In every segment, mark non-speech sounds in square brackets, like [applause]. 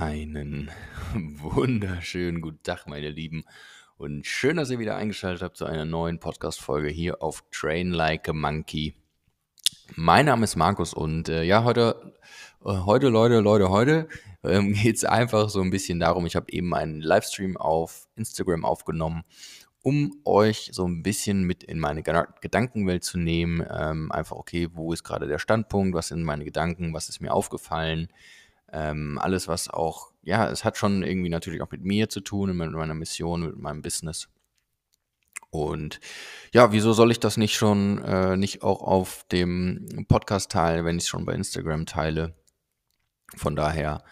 Einen [laughs] wunderschönen guten Tag, meine Lieben. Und schön, dass ihr wieder eingeschaltet habt zu einer neuen Podcast-Folge hier auf Train Like a Monkey. Mein Name ist Markus und äh, ja, heute, äh, heute, Leute, Leute, heute ähm, [laughs] geht es einfach so ein bisschen darum. Ich habe eben einen Livestream auf Instagram aufgenommen, um euch so ein bisschen mit in meine Gedankenwelt zu nehmen. Ähm, einfach, okay, wo ist gerade der Standpunkt? Was sind meine Gedanken? Was ist mir aufgefallen? Ähm, alles, was auch, ja, es hat schon irgendwie natürlich auch mit mir zu tun, mit meiner Mission, mit meinem Business. Und ja, wieso soll ich das nicht schon, äh, nicht auch auf dem Podcast teilen, wenn ich es schon bei Instagram teile? Von daher,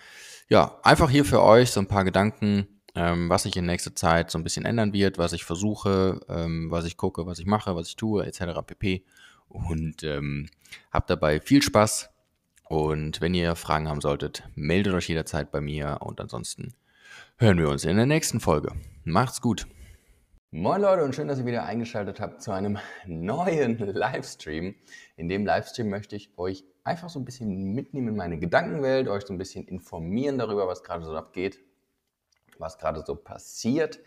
ja, einfach hier für euch so ein paar Gedanken, ähm, was sich in nächster Zeit so ein bisschen ändern wird, was ich versuche, ähm, was ich gucke, was ich mache, was ich tue, etc. pp. Und ähm, habt dabei viel Spaß und wenn ihr Fragen haben solltet, meldet euch jederzeit bei mir und ansonsten hören wir uns in der nächsten Folge. Macht's gut. Moin Leute und schön, dass ihr wieder eingeschaltet habt zu einem neuen [laughs] Livestream. In dem Livestream möchte ich euch einfach so ein bisschen mitnehmen in meine Gedankenwelt, euch so ein bisschen informieren darüber, was gerade so abgeht, was gerade so passiert.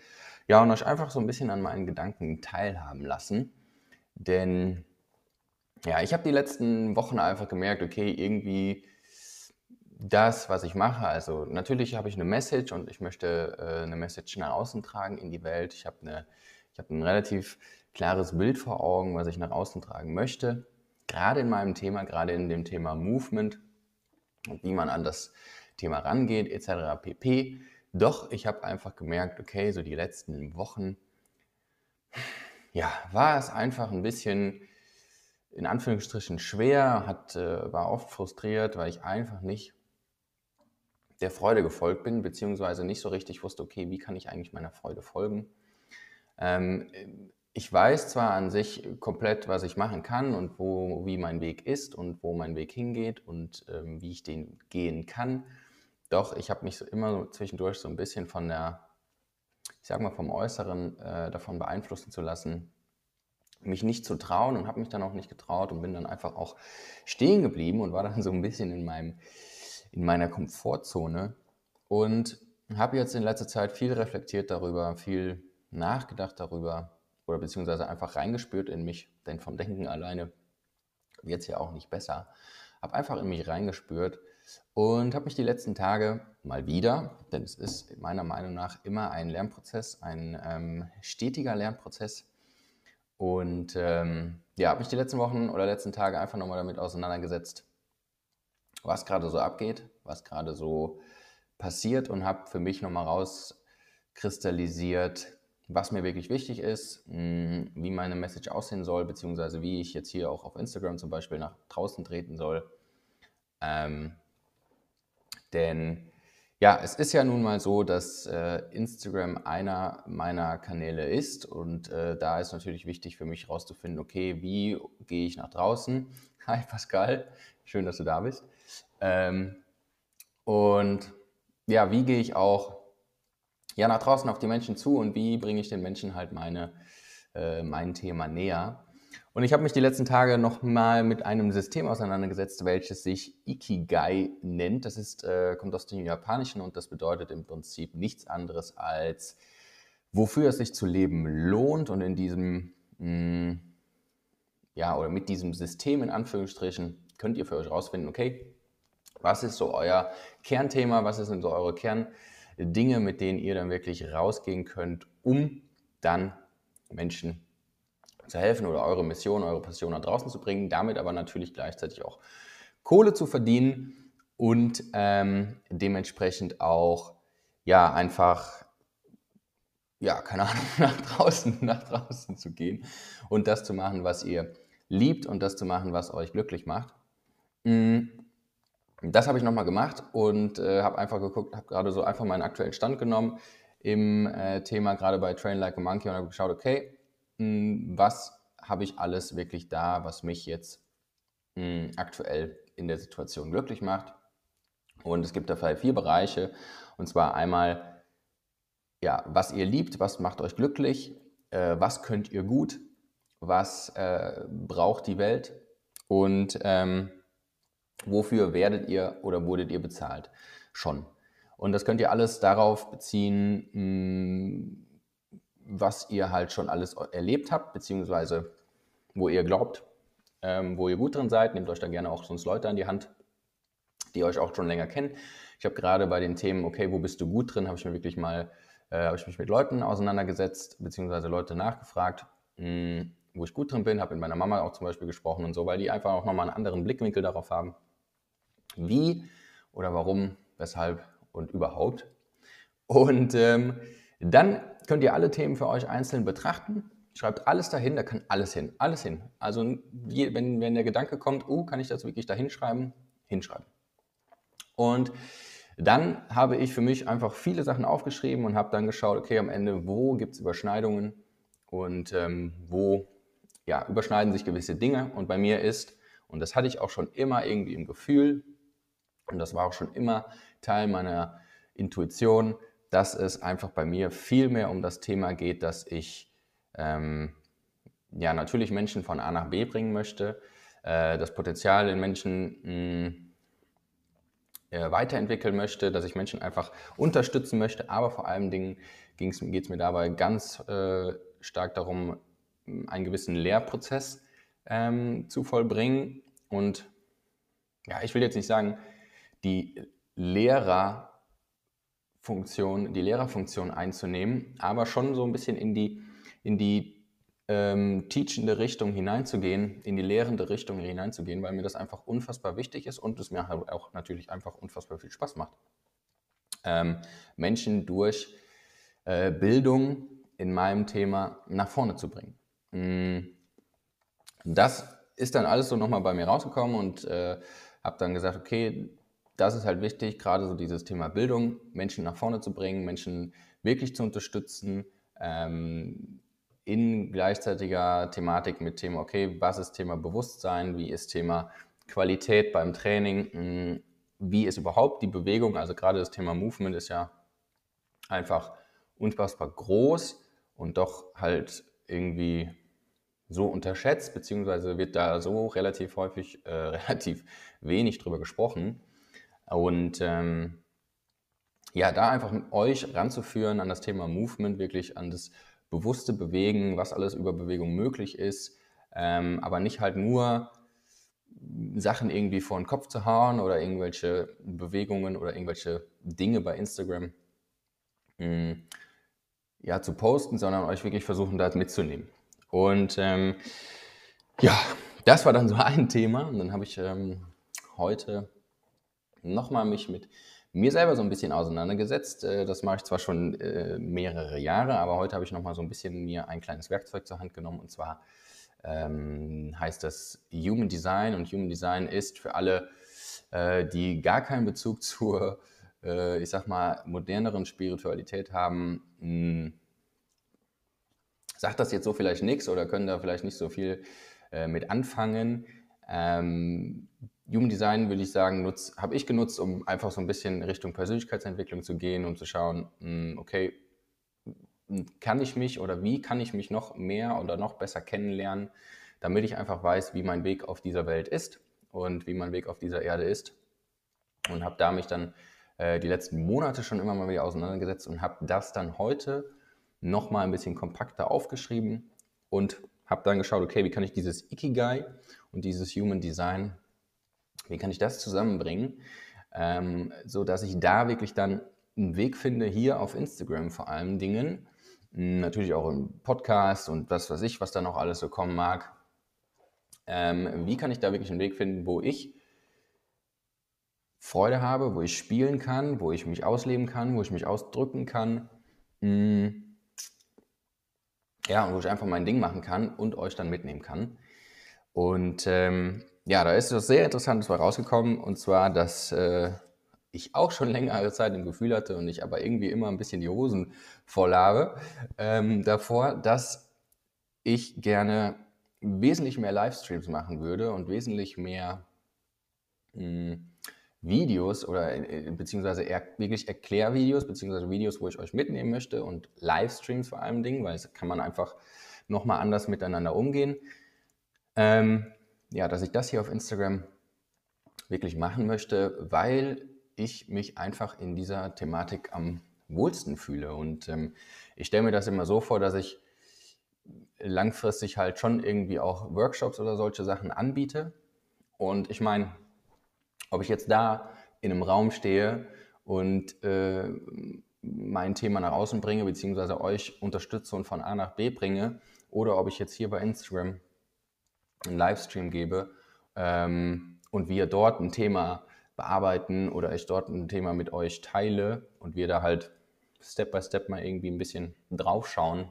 Ja, und euch einfach so ein bisschen an meinen Gedanken teilhaben lassen. Denn ja, ich habe die letzten Wochen einfach gemerkt, okay, irgendwie das, was ich mache, also natürlich habe ich eine Message und ich möchte äh, eine Message nach außen tragen in die Welt. Ich habe eine, ich habe ein relativ klares Bild vor Augen, was ich nach außen tragen möchte. Gerade in meinem Thema, gerade in dem Thema Movement und wie man an das Thema rangeht, etc. pp. Doch ich habe einfach gemerkt, okay, so die letzten Wochen, ja, war es einfach ein bisschen in Anführungsstrichen schwer, hat, äh, war oft frustriert, weil ich einfach nicht der Freude gefolgt bin, beziehungsweise nicht so richtig wusste, okay, wie kann ich eigentlich meiner Freude folgen. Ähm, ich weiß zwar an sich komplett, was ich machen kann und wo, wie mein Weg ist und wo mein Weg hingeht und ähm, wie ich den gehen kann, doch ich habe mich so immer so zwischendurch so ein bisschen von der, ich sag mal, vom Äußeren äh, davon beeinflussen zu lassen, mich nicht zu trauen und habe mich dann auch nicht getraut und bin dann einfach auch stehen geblieben und war dann so ein bisschen in, meinem, in meiner Komfortzone und habe jetzt in letzter Zeit viel reflektiert darüber, viel nachgedacht darüber oder beziehungsweise einfach reingespürt in mich, denn vom Denken alleine wird es ja auch nicht besser. Habe einfach in mich reingespürt und habe mich die letzten Tage mal wieder, denn es ist meiner Meinung nach immer ein Lernprozess, ein ähm, stetiger Lernprozess, und ähm, ja, habe mich die letzten Wochen oder letzten Tage einfach nochmal damit auseinandergesetzt, was gerade so abgeht, was gerade so passiert und habe für mich nochmal rauskristallisiert, was mir wirklich wichtig ist, hm, wie meine Message aussehen soll, beziehungsweise wie ich jetzt hier auch auf Instagram zum Beispiel nach draußen treten soll. Ähm, denn ja, es ist ja nun mal so, dass äh, Instagram einer meiner Kanäle ist und äh, da ist natürlich wichtig für mich herauszufinden, okay, wie gehe ich nach draußen? [laughs] Hi Pascal, schön, dass du da bist. Ähm, und ja, wie gehe ich auch ja, nach draußen auf die Menschen zu und wie bringe ich den Menschen halt meine, äh, mein Thema näher? Und ich habe mich die letzten Tage nochmal mit einem System auseinandergesetzt, welches sich Ikigai nennt. Das ist, äh, kommt aus dem Japanischen und das bedeutet im Prinzip nichts anderes als, wofür es sich zu leben lohnt. Und in diesem, mh, mm, ja, oder mit diesem System in Anführungsstrichen könnt ihr für euch rausfinden, okay, was ist so euer Kernthema, was sind so eure Kerndinge, mit denen ihr dann wirklich rausgehen könnt, um dann Menschen zu helfen oder eure Mission, eure Passion nach draußen zu bringen, damit aber natürlich gleichzeitig auch Kohle zu verdienen und ähm, dementsprechend auch ja einfach ja keine Ahnung [laughs] nach draußen nach draußen zu gehen und das zu machen, was ihr liebt und das zu machen, was euch glücklich macht. Mm, das habe ich nochmal gemacht und äh, habe einfach geguckt, habe gerade so einfach meinen aktuellen Stand genommen im äh, Thema gerade bei Train Like a Monkey und habe geschaut, okay, was habe ich alles wirklich da, was mich jetzt hm, aktuell in der Situation glücklich macht. Und es gibt dafür vier Bereiche. Und zwar einmal, ja, was ihr liebt, was macht euch glücklich, äh, was könnt ihr gut, was äh, braucht die Welt und ähm, wofür werdet ihr oder wurdet ihr bezahlt schon. Und das könnt ihr alles darauf beziehen, mm, was ihr halt schon alles erlebt habt, beziehungsweise wo ihr glaubt, ähm, wo ihr gut drin seid. Nehmt euch da gerne auch sonst Leute an die Hand, die euch auch schon länger kennen. Ich habe gerade bei den Themen, okay, wo bist du gut drin, habe ich mir wirklich mal, äh, habe ich mich mit Leuten auseinandergesetzt, beziehungsweise Leute nachgefragt, mh, mm, wo ich gut drin bin, habe mit meiner Mama auch zum Beispiel gesprochen und so, weil die einfach auch nochmal einen anderen Blickwinkel darauf haben, wie oder warum, weshalb und überhaupt. Und ähm, dann könnt ihr alle Themen für euch einzeln betrachten. Schreibt alles dahin, da kann alles hin, alles hin. Also wenn, wenn der Gedanke kommt, oh, kann ich das wirklich da hinschreiben? Hinschreiben. Und dann habe ich für mich einfach viele Sachen aufgeschrieben und habe dann geschaut, okay, am Ende, wo gibt es Überschneidungen und ähm, wo ja, überschneiden sich gewisse Dinge. Und bei mir ist, und das hatte ich auch schon immer irgendwie im Gefühl, und das war auch schon immer Teil meiner Intuition, dass es einfach bei mir viel mehr um das Thema geht, dass ich ähm, ja natürlich Menschen von A nach B bringen möchte, äh, das Potenzial in Menschen mh, mm, äh, weiterentwickeln möchte, dass ich Menschen einfach unterstützen möchte, aber vor allen Dingen geht es mir dabei ganz äh, stark darum, einen gewissen Lehrprozess ähm, zu vollbringen. Und ja, ich will jetzt nicht sagen, die Lehrerfunktion, die Lehrerfunktion einzunehmen, aber schon so ein bisschen in die, in die ähm, teachende Richtung hineinzugehen, in die lehrende Richtung hineinzugehen, weil mir das einfach unfassbar wichtig ist und es mir halt auch natürlich einfach unfassbar viel Spaß macht. Ähm, Menschen durch äh, Bildung in meinem Thema nach vorne zu bringen. Mm. Das ist dann alles so nochmal bei mir rausgekommen und äh, habe dann gesagt, okay, das ist halt wichtig, gerade so dieses Thema Bildung, Menschen nach vorne zu bringen, Menschen wirklich zu unterstützen, ähm, in gleichzeitiger Thematik mit Thema, okay, was ist Thema Bewusstsein, wie ist Thema Qualität beim Training, mm, wie ist überhaupt die Bewegung, also gerade das Thema Movement ist ja einfach unfassbar groß und doch halt irgendwie so unterschätzt, beziehungsweise wird da so relativ häufig, äh, [laughs] relativ wenig drüber gesprochen. Und ähm, ja, da einfach mit euch ranzuführen an das Thema Movement, wirklich an das bewusste Bewegen, was alles über Bewegung möglich ist, ähm, aber nicht halt nur Sachen irgendwie vor den Kopf zu hauen oder irgendwelche Bewegungen oder irgendwelche Dinge bei Instagram mh, hm, ja, zu posten, sondern euch wirklich versuchen, da mitzunehmen. Und ähm, ja, das war dann so [laughs] ein Thema. Und dann habe ich ähm, heute nochmal mich mit mir selber so ein bisschen auseinandergesetzt. Äh, das mache ich zwar schon äh, mehrere Jahre, aber heute habe ich nochmal so ein bisschen mir ein kleines Werkzeug zur Hand genommen. Und zwar ähm, heißt das Human Design. Und Human Design ist für alle, äh, die gar keinen Bezug [laughs] zur, ich sag mal, moderneren Spiritualität haben, mh, sagt das jetzt so vielleicht nichts oder können da vielleicht nicht so viel mit anfangen. Human Design, würde ich sagen, habe ich genutzt, um einfach so ein bisschen Richtung Persönlichkeitsentwicklung zu gehen und zu schauen, hm, okay, kann ich mich oder wie kann ich mich noch mehr oder noch besser kennenlernen, damit ich einfach weiß, wie mein Weg auf dieser Welt ist und wie mein Weg auf dieser Erde ist. Und habe da mich dann äh, die letzten Monate schon immer mal wieder auseinandergesetzt und habe das dann heute nochmal ein bisschen kompakter aufgeschrieben und habe dann geschaut, okay, wie kann ich dieses Ikigai und dieses Human Design, wie kann ich das zusammenbringen, ähm, so dass ich da wirklich dann einen Weg finde, hier auf Instagram vor allen Dingen, natürlich auch im Podcast und was weiß ich, was da noch alles so kommen mag. Ähm, wie kann ich da wirklich einen Weg finden, wo ich Freude habe, wo ich spielen kann, wo ich mich ausleben kann, wo ich mich ausdrücken kann. Mh, mm, ja, wo ich einfach mein Ding machen kann und euch dann mitnehmen kann. Und ähm, ja, da ist etwas sehr Interessantes rausgekommen, und zwar, dass äh, ich auch schon längere Zeit im Gefühl hatte und ich aber irgendwie immer ein bisschen die Hosen voll habe ähm, davor, dass ich gerne wesentlich mehr Livestreams machen würde und wesentlich mehr mh, hm, Videos oder äh, beziehungsweise eher wirklich Erklärvideos, beziehungsweise Videos, wo ich euch mitnehmen möchte und Livestreams vor allem Dingen, weil es kann man einfach nochmal anders miteinander umgehen. Ähm, ja, dass ich das hier auf Instagram wirklich machen möchte, weil ich mich einfach in dieser Thematik am wohlsten fühle. Und ähm, ich stelle mir das immer so vor, dass ich langfristig halt schon irgendwie auch Workshops oder solche Sachen anbiete. Und ich meine, ob ich jetzt da in einem Raum stehe und äh, mein Thema nach außen bringe, beziehungsweise euch unterstütze und von A nach B bringe, oder ob ich jetzt hier bei Instagram einen Livestream gebe ähm, und wir dort ein Thema bearbeiten oder ich dort ein Thema mit euch teile und wir da halt Step by Step mal irgendwie ein bisschen draufschauen,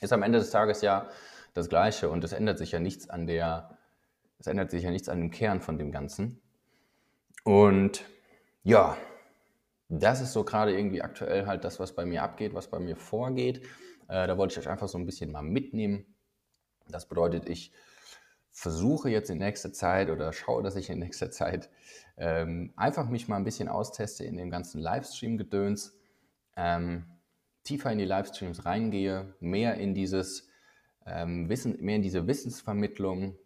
ist am Ende des Tages ja das Gleiche und es ändert sich ja nichts an der, es ändert sich ja nichts an dem Kern von dem Ganzen. Und ja, das ist so gerade irgendwie aktuell halt das, was bei mir abgeht, was bei mir vorgeht. Äh, da wollte ich euch einfach so ein bisschen mal mitnehmen. Das bedeutet, ich versuche jetzt in nächster Zeit oder schaue, dass ich in nächster Zeit ähm, einfach mich mal ein bisschen austeste in dem ganzen Livestream-Gedöns, ähm, tiefer in die Livestreams reingehe, mehr in dieses ähm, Wissen, mehr in diese Wissensvermittlung,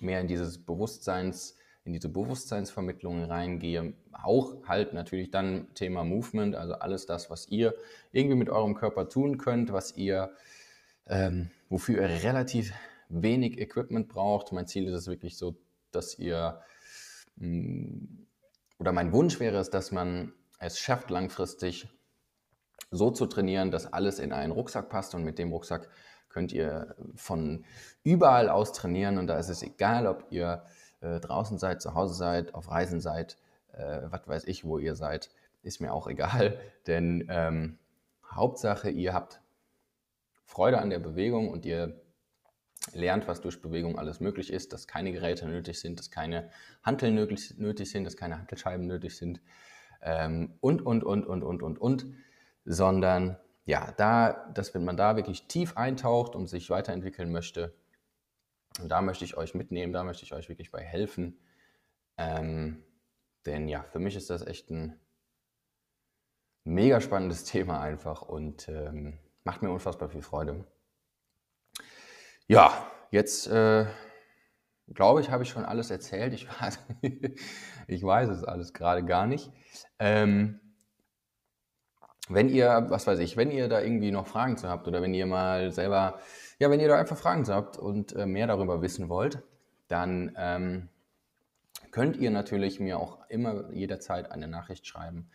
mehr in dieses Bewusstseins, in diese Bewusstseinsvermittlung reingehe. Auch halt natürlich dann Thema Movement, also alles das, was ihr irgendwie mit eurem Körper tun könnt, was ihr, ähm, wofür ihr relativ wenig Equipment braucht. Mein Ziel ist es wirklich so, dass ihr, mm, oder mein Wunsch wäre es, dass man es schafft, langfristig so zu trainieren, dass alles in einen Rucksack passt und mit dem Rucksack könnt ihr von überall aus trainieren und da ist es egal, ob ihr äh, draußen seid, zu Hause seid, auf Reisen seid, äh, was weiß ich, wo ihr seid, ist mir auch egal, [laughs] denn ähm, Hauptsache, ihr habt Freude an der Bewegung und ihr lernt, was durch Bewegung alles möglich ist, dass keine Geräte nötig sind, dass keine Hanteln nötig, nötig sind, dass keine Hantelscheiben nötig sind ähm, und, und, und, und, und, und, und, sondern ja, da, dass wenn man da wirklich tief eintaucht und sich weiterentwickeln möchte, da möchte ich euch mitnehmen, da möchte ich euch wirklich bei helfen, ähm, denn ja, für mich ist das echt ein mega spannendes [laughs] Thema einfach und ähm, macht mir unfassbar viel Freude. Ja, jetzt äh, glaube ich, habe ich schon alles erzählt. Ich [laughs] weiß, ich weiß es alles gerade gar nicht. Ähm, wenn ihr, was weiß ich, wenn ihr da irgendwie noch Fragen zu habt oder wenn ihr mal selber, ja, wenn ihr da einfach Fragen zu habt und äh, mehr darüber wissen wollt, dann ähm, könnt ihr natürlich mir auch immer jederzeit eine Nachricht schreiben.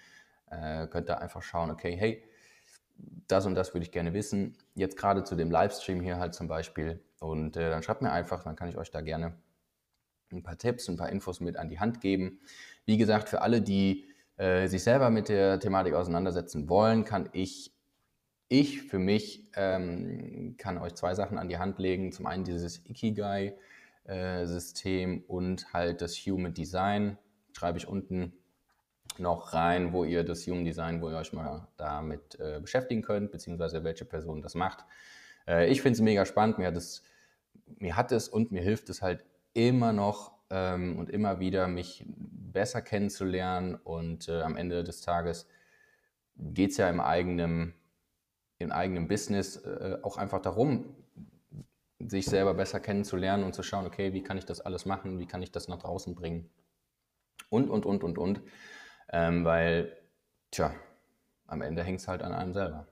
Äh, könnt da einfach schauen, okay, hey, das und das würde ich gerne wissen. Jetzt gerade zu dem Livestream hier halt zum Beispiel. Und äh, dann schreibt mir einfach, dann kann ich euch da gerne ein paar Tipps, ein paar Infos mit an die Hand geben. Wie gesagt, für alle, die äh, sich selber mit der Thematik auseinandersetzen wollen, kann ich, ich für mich, ähm, kann euch zwei Sachen an die Hand legen. Zum einen dieses Ikigai-System äh, und halt das Human Design. Schreibe ich unten noch rein, wo ihr das Human Design, wo ihr euch mal damit äh, beschäftigen könnt, beziehungsweise welche Person das macht. Äh, ich finde es mega spannend, mir hat, es, mir hat es und mir hilft es halt immer noch ähm, und immer wieder, mich besser kennenzulernen und äh, am Ende des Tages geht es ja im eigenen, im eigenen Business äh, auch einfach darum, sich selber besser kennenzulernen und zu schauen, okay, wie kann ich das alles machen, wie kann ich das nach draußen bringen und, und, und, und, und. Ähm, weil, tja, am Ende hängt es halt an einem selber.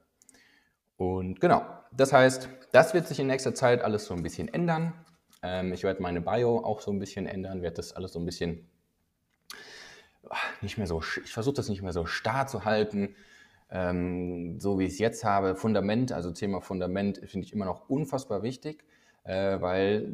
Und genau, das heißt, das wird sich in nächster Zeit alles so ein bisschen ändern. Ähm, ich werde meine Bio auch so ein bisschen ändern, werde das alles so ein bisschen ah, nicht mehr so, ich versuche das nicht mehr so starr zu halten, ähm, so wie ich es jetzt habe. Fundament, also Thema Fundament, finde ich immer noch unfassbar wichtig, äh, weil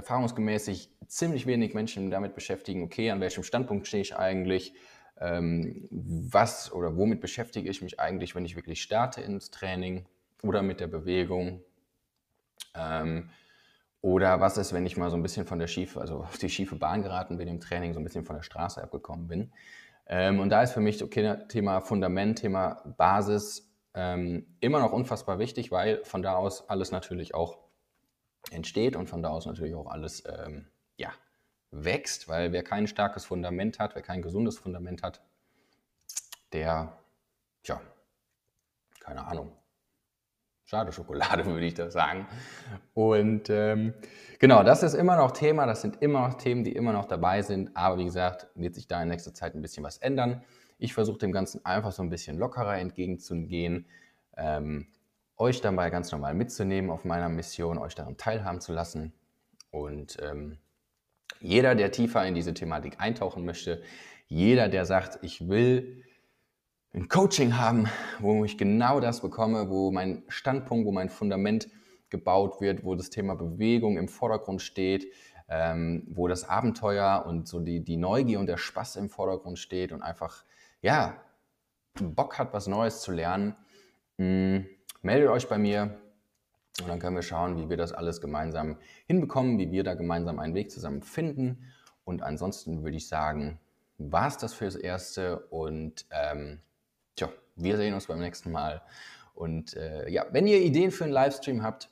erfahrungsgemäß sich ziemlich wenig Menschen damit beschäftigen, okay, an welchem Standpunkt stehe ich eigentlich, ähm, was oder womit beschäftige ich mich eigentlich, wenn ich wirklich starte ins Training oder mit der Bewegung. Ähm, oder was ist, wenn ich mal so ein bisschen von der schiefe, also auf die schiefe Bahn geraten bin im Training, so ein bisschen von der Straße abgekommen bin. Ähm, und da ist für mich okay, Thema Fundament, Thema Basis ähm, immer noch unfassbar wichtig, weil von da aus alles natürlich auch entsteht und von da aus natürlich auch alles ähm, ja, wächst, weil wer kein starkes Fundament hat, wer kein gesundes Fundament hat, der, tja, keine Ahnung, schade Schokolade, [laughs] würde ich das sagen. Und ähm, genau, das ist immer noch Thema, das sind immer noch Themen, die immer noch dabei sind. Aber wie gesagt, wird sich da in nächster Zeit ein bisschen was ändern. Ich versuche dem Ganzen einfach so ein bisschen lockerer entgegenzugehen, ähm, euch dabei ganz normal mitzunehmen auf meiner Mission, euch daran teilhaben zu lassen. Und ähm, jeder, der tiefer in diese Thematik eintauchen möchte, jeder, der sagt, ich will ein Coaching haben, wo ich genau das bekomme, wo mein Standpunkt, wo mein Fundament gebaut wird, wo das Thema Bewegung im Vordergrund steht, ähm, wo das Abenteuer und so die, die Neugier und der Spaß im Vordergrund steht und einfach, ja, Bock hat, was Neues zu lernen, mh, mm, meldet euch bei mir und dann können wir schauen, wie wir das alles gemeinsam hinbekommen, wie wir da gemeinsam einen Weg zusammen finden. Und ansonsten würde ich sagen, war es das fürs Erste und ähm, tja, wir sehen uns beim nächsten Mal. Und äh, ja, wenn ihr Ideen für einen Livestream habt,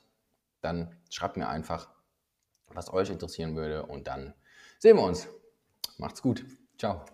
dann schreibt mir einfach, was euch interessieren würde und dann sehen wir uns. Macht's gut. Ciao.